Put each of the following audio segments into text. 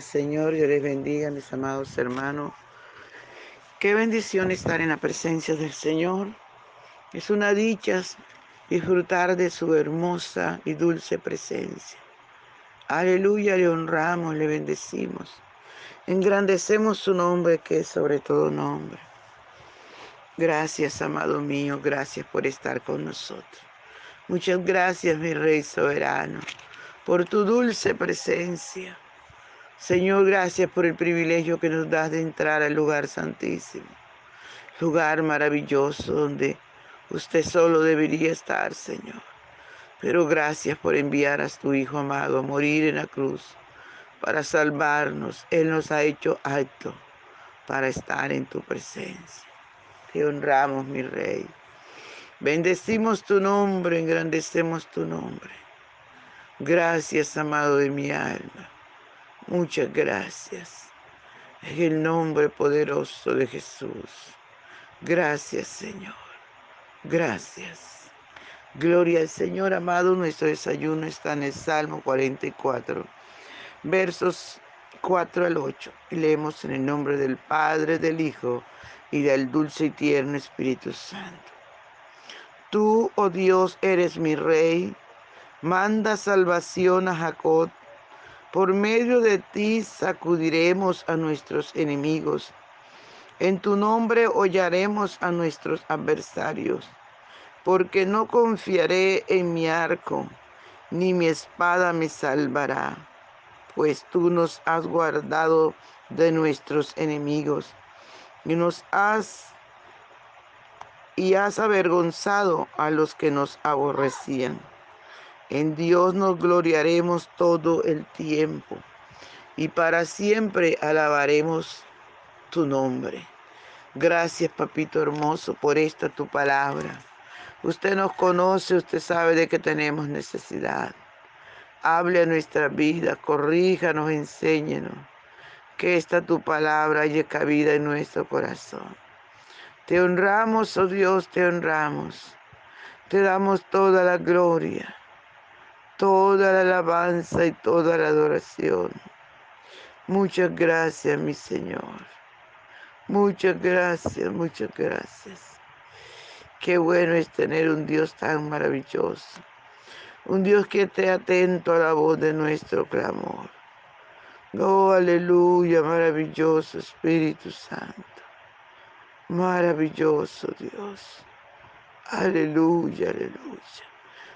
Señor, Dios les bendiga, mis amados hermanos. Qué bendición estar en la presencia del Señor. Es una dicha disfrutar de su hermosa y dulce presencia. Aleluya, le honramos, le bendecimos. Engrandecemos su nombre que es sobre todo nombre. Gracias, amado mío, gracias por estar con nosotros. Muchas gracias, mi Rey soberano, por tu dulce presencia. Señor, gracias por el privilegio que nos das de entrar al lugar santísimo, lugar maravilloso donde usted solo debería estar, Señor. Pero gracias por enviar a tu Hijo amado a morir en la cruz para salvarnos. Él nos ha hecho acto para estar en tu presencia. Te honramos, mi Rey. Bendecimos tu nombre, engrandecemos tu nombre. Gracias, amado de mi alma. Muchas gracias. En el nombre poderoso de Jesús. Gracias, Señor. Gracias. Gloria al Señor, amado. Nuestro desayuno está en el Salmo 44, versos 4 al 8. Y leemos en el nombre del Padre, del Hijo y del dulce y tierno Espíritu Santo. Tú, oh Dios, eres mi Rey. Manda salvación a Jacob por medio de ti sacudiremos a nuestros enemigos. En tu nombre hollaremos a nuestros adversarios, porque no confiaré en mi arco, ni mi espada me salvará, pues tú nos has guardado de nuestros enemigos y nos has y has avergonzado a los que nos aborrecían. En Dios nos gloriaremos todo el tiempo y para siempre alabaremos tu nombre. Gracias, papito hermoso, por esta tu palabra. Usted nos conoce, usted sabe de que tenemos necesidad. Hable a nuestra vida, corríjanos, enséñenos. Que esta tu palabra haya cabida en nuestro corazón. Te honramos, oh Dios, te honramos. Te damos toda la gloria toda la alabanza y toda la adoración. Muchas gracias, mi Señor. Muchas gracias, muchas gracias. Qué bueno es tener un Dios tan maravilloso. Un Dios que esté atento a la voz de nuestro clamor. Oh, aleluya, maravilloso Espíritu Santo. Maravilloso Dios. Aleluya, aleluya.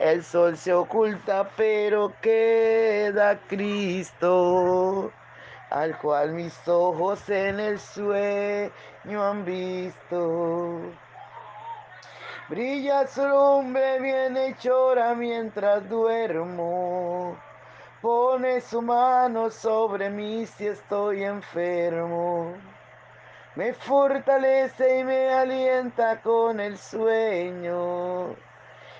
el sol se oculta, pero queda Cristo, al cual mis ojos en el sueño han visto. Brilla su lumbre bien hechora mientras duermo. Pone su mano sobre mí si estoy enfermo. Me fortalece y me alienta con el sueño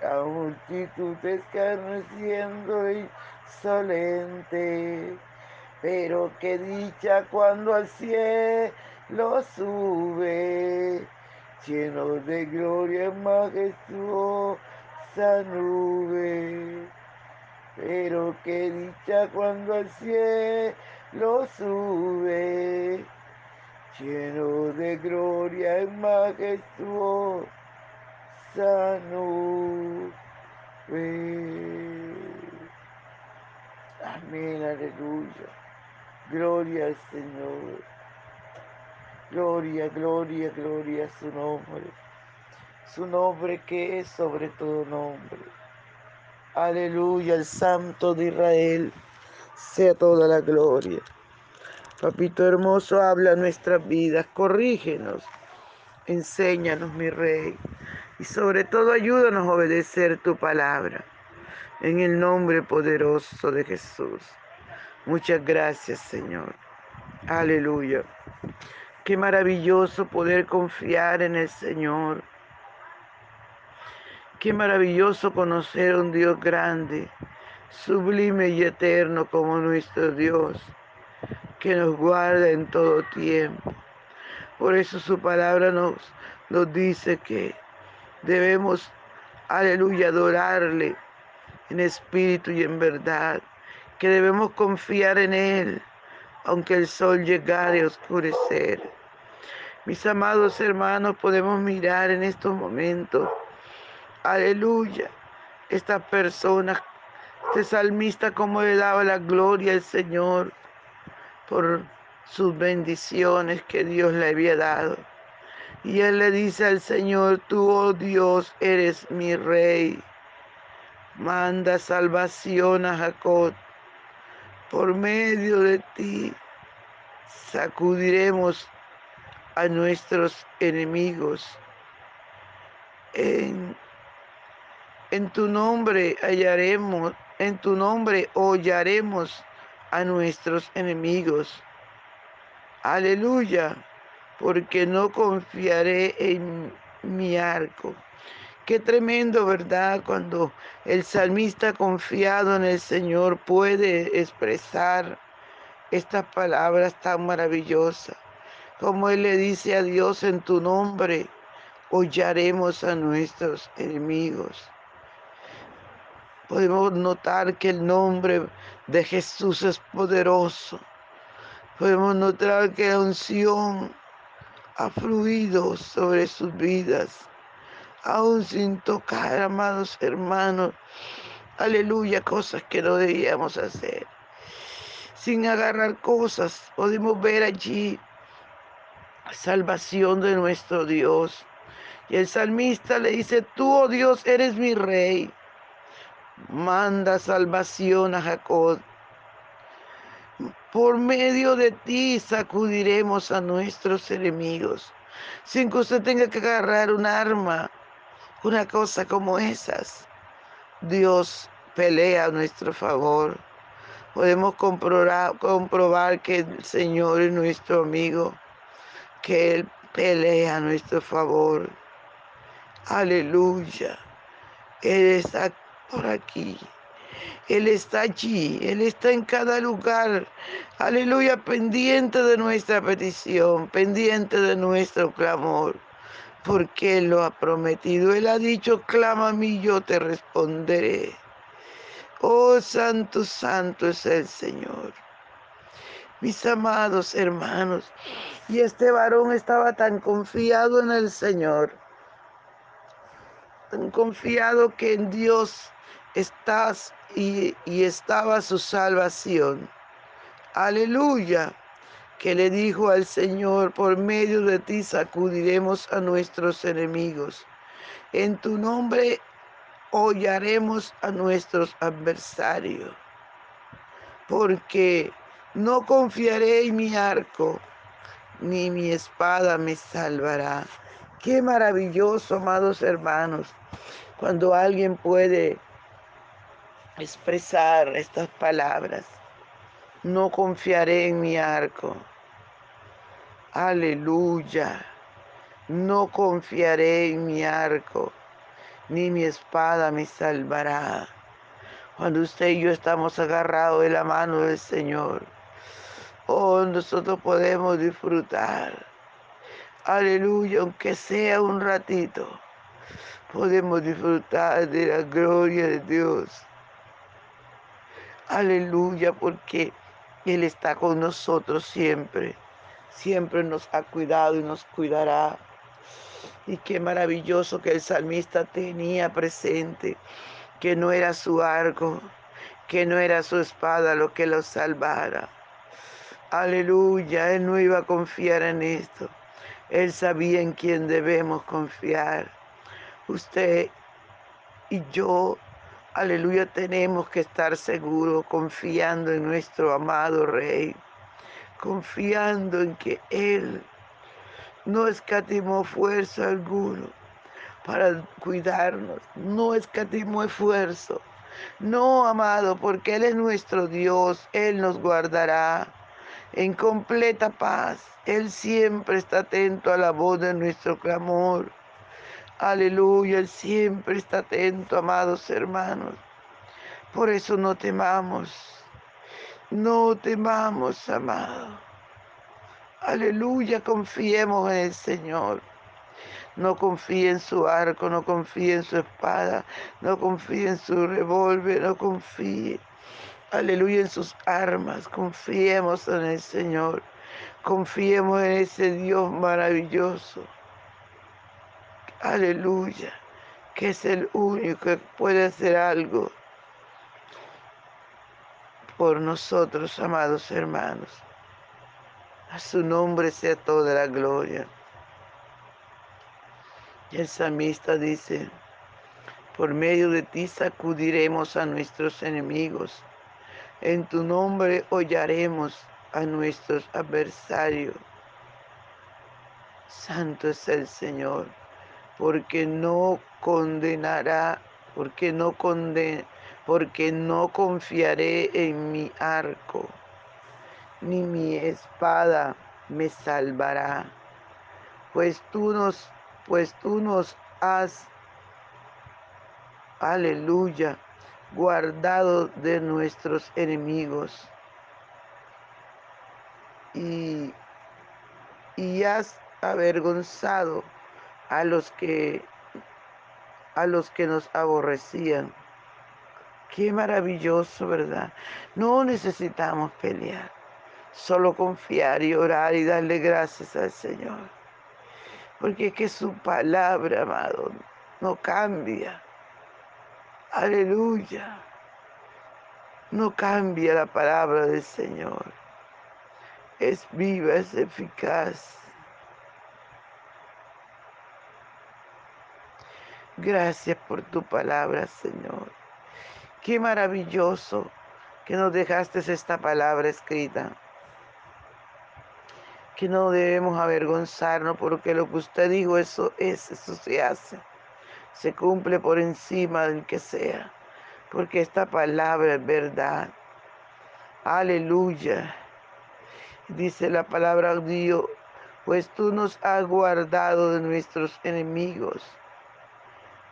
la multitud escarneciendo insolente, pero qué dicha cuando al cielo sube, lleno de gloria majestuosa nube. Pero qué dicha cuando al cielo sube, lleno de gloria majestuosa sano. Amén, aleluya. Gloria al Señor. Gloria, gloria, gloria a su nombre. Su nombre que es sobre todo nombre. Aleluya, el Santo de Israel. Sea toda la gloria. Papito hermoso, habla nuestras vidas, corrígenos, enséñanos, mi Rey y sobre todo ayúdanos a obedecer tu palabra. En el nombre poderoso de Jesús. Muchas gracias, Señor. Aleluya. Qué maravilloso poder confiar en el Señor. Qué maravilloso conocer a un Dios grande, sublime y eterno como nuestro Dios, que nos guarda en todo tiempo. Por eso su palabra nos, nos dice que Debemos, aleluya, adorarle en espíritu y en verdad, que debemos confiar en Él, aunque el sol llegare a oscurecer. Mis amados hermanos, podemos mirar en estos momentos, aleluya, esta persona, este salmista, como le daba la gloria al Señor por sus bendiciones que Dios le había dado. Y él le dice al Señor, tú, oh Dios, eres mi rey. Manda salvación a Jacob. Por medio de ti sacudiremos a nuestros enemigos. En, en tu nombre hallaremos, en tu nombre hollaremos a nuestros enemigos. Aleluya porque no confiaré en mi arco. Qué tremendo, ¿verdad? Cuando el salmista confiado en el Señor puede expresar estas palabras tan maravillosas. Como Él le dice a Dios en tu nombre, hollaremos a nuestros enemigos. Podemos notar que el nombre de Jesús es poderoso. Podemos notar que la unción ha fluido sobre sus vidas, aún sin tocar, amados hermanos. Aleluya, cosas que no debíamos hacer. Sin agarrar cosas, podemos ver allí salvación de nuestro Dios. Y el salmista le dice, tú, oh Dios, eres mi rey. Manda salvación a Jacob por medio de ti sacudiremos a nuestros enemigos, sin que usted tenga que agarrar un arma, una cosa como esas. Dios pelea a nuestro favor. Podemos comprobar, que el Señor es nuestro amigo, que Él pelea a nuestro favor. Aleluya. Él está por aquí. Él está allí, Él está en cada lugar. Aleluya, pendiente de nuestra petición, pendiente de nuestro clamor, porque Él lo ha prometido. Él ha dicho, clama a mí, yo te responderé. Oh, santo, santo es el Señor. mis amados hermanos. Y este varón estaba tan confiado en el Señor, tan confiado que en Dios estás y, y estaba su salvación. Aleluya que le dijo al Señor, por medio de ti sacudiremos a nuestros enemigos. En tu nombre hollaremos a nuestros adversarios, porque no confiaré en mi arco, ni mi espada me salvará. Qué maravilloso, amados hermanos, cuando alguien puede expresar estas palabras. No confiaré en mi arco. Aleluya. No confiaré en mi arco, ni mi espada me salvará. Cuando usted y yo estamos agarrados de la mano del Señor, oh, nosotros podemos disfrutar. Aleluya, aunque sea un ratito, podemos disfrutar de la gloria de Dios. Aleluya, porque Él está con nosotros siempre. Siempre nos ha cuidado y nos cuidará. Y qué maravilloso que el salmista tenía presente que no era su arco, que no era su espada lo que lo salvara. Aleluya, Él no iba a confiar en esto. Él sabía en quién debemos confiar. Usted y yo Aleluya, tenemos que estar seguros, confiando en nuestro amado Rey, confiando en que Él no escatimó fuerza alguno para cuidarnos, no escatimó esfuerzo. No, amado, porque Él es nuestro Dios, Él nos guardará en completa paz. Él siempre está atento a la voz de nuestro clamor. Aleluya, Él siempre está atento, amados hermanos. Por eso no temamos, no temamos, amado. Aleluya, confiemos en el Señor. No confíe en su arco, no confíe en su espada, no confíe en su revólver, no confíe, aleluya, en sus armas. Confiemos en el Señor. Confiemos en ese Dios maravilloso aleluya, que es el único que puede hacer algo por nosotros, amados hermanos. A su nombre sea toda la gloria. Y el samista dice, por medio de ti sacudiremos a nuestros enemigos. En tu nombre hollaremos a nuestros adversarios. Santo es el Señor porque no condenará, porque no porque no confiaré en mi arco, ni mi espada me salvará. Pues tú nos, pues tú nos has, aleluya, guardado de nuestros enemigos. Y, y has avergonzado a los que a los que nos aborrecían. Qué maravilloso, ¿verdad? No necesitamos pelear, solo confiar y orar y darle gracias al Señor. Porque es que su palabra, amado, no cambia. Aleluya. No cambia la palabra del Señor. Es viva, es eficaz Gracias por tu palabra, Señor. Qué maravilloso que nos dejaste esta palabra escrita. Que no debemos avergonzarnos porque lo que usted dijo, eso es, eso se hace. Se cumple por encima del que sea. Porque esta palabra es verdad. Aleluya. Dice la palabra Dios, pues tú nos has guardado de nuestros enemigos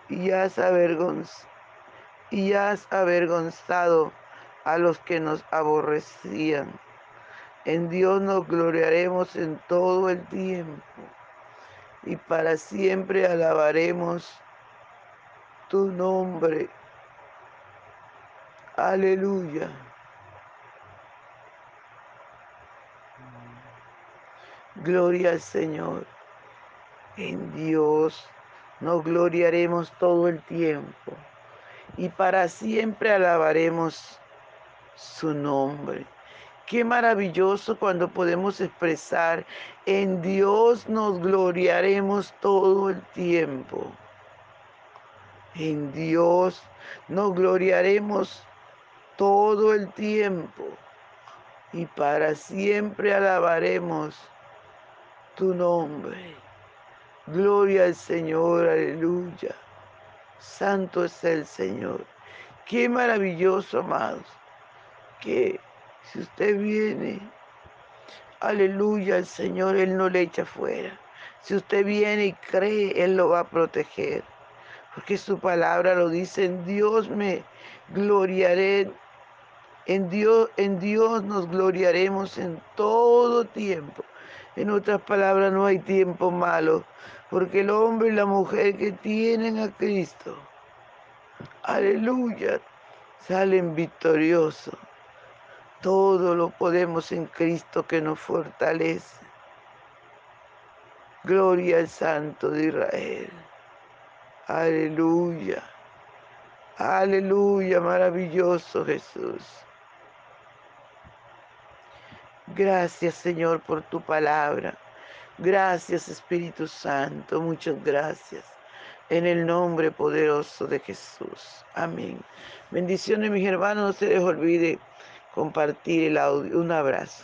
y has, avergonzado a los que nos aborrecían. En Dios nos gloriaremos en todo el tiempo y para siempre alabaremos tu nombre. Aleluya. Gloria al Señor. En Dios nos gloriaremos todo el tiempo y para siempre alabaremos su nombre. Qué maravilloso cuando podemos expresar, en Dios nos gloriaremos todo el tiempo. En Dios nos gloriaremos todo el tiempo y para siempre alabaremos tu nombre. Gloria al Señor, aleluya. Santo es el Señor. Qué maravilloso, amados. Que si usted viene, aleluya, al Señor, Él no le echa fuera. Si usted viene y cree, Él lo va a proteger. Porque su palabra lo dice, en Dios me gloriaré. En Dios, en Dios nos gloriaremos en todo tiempo. En otras palabras, no hay tiempo malo, porque el hombre y la mujer que tienen a Cristo, aleluya, salen victoriosos. Todo lo podemos en Cristo que nos fortalece. Gloria al Santo de Israel. Aleluya. Aleluya, maravilloso Jesús. Gracias Señor por tu palabra. Gracias Espíritu Santo, muchas gracias. En el nombre poderoso de Jesús. Amén. Bendiciones mis hermanos, no se les olvide compartir el audio. Un abrazo.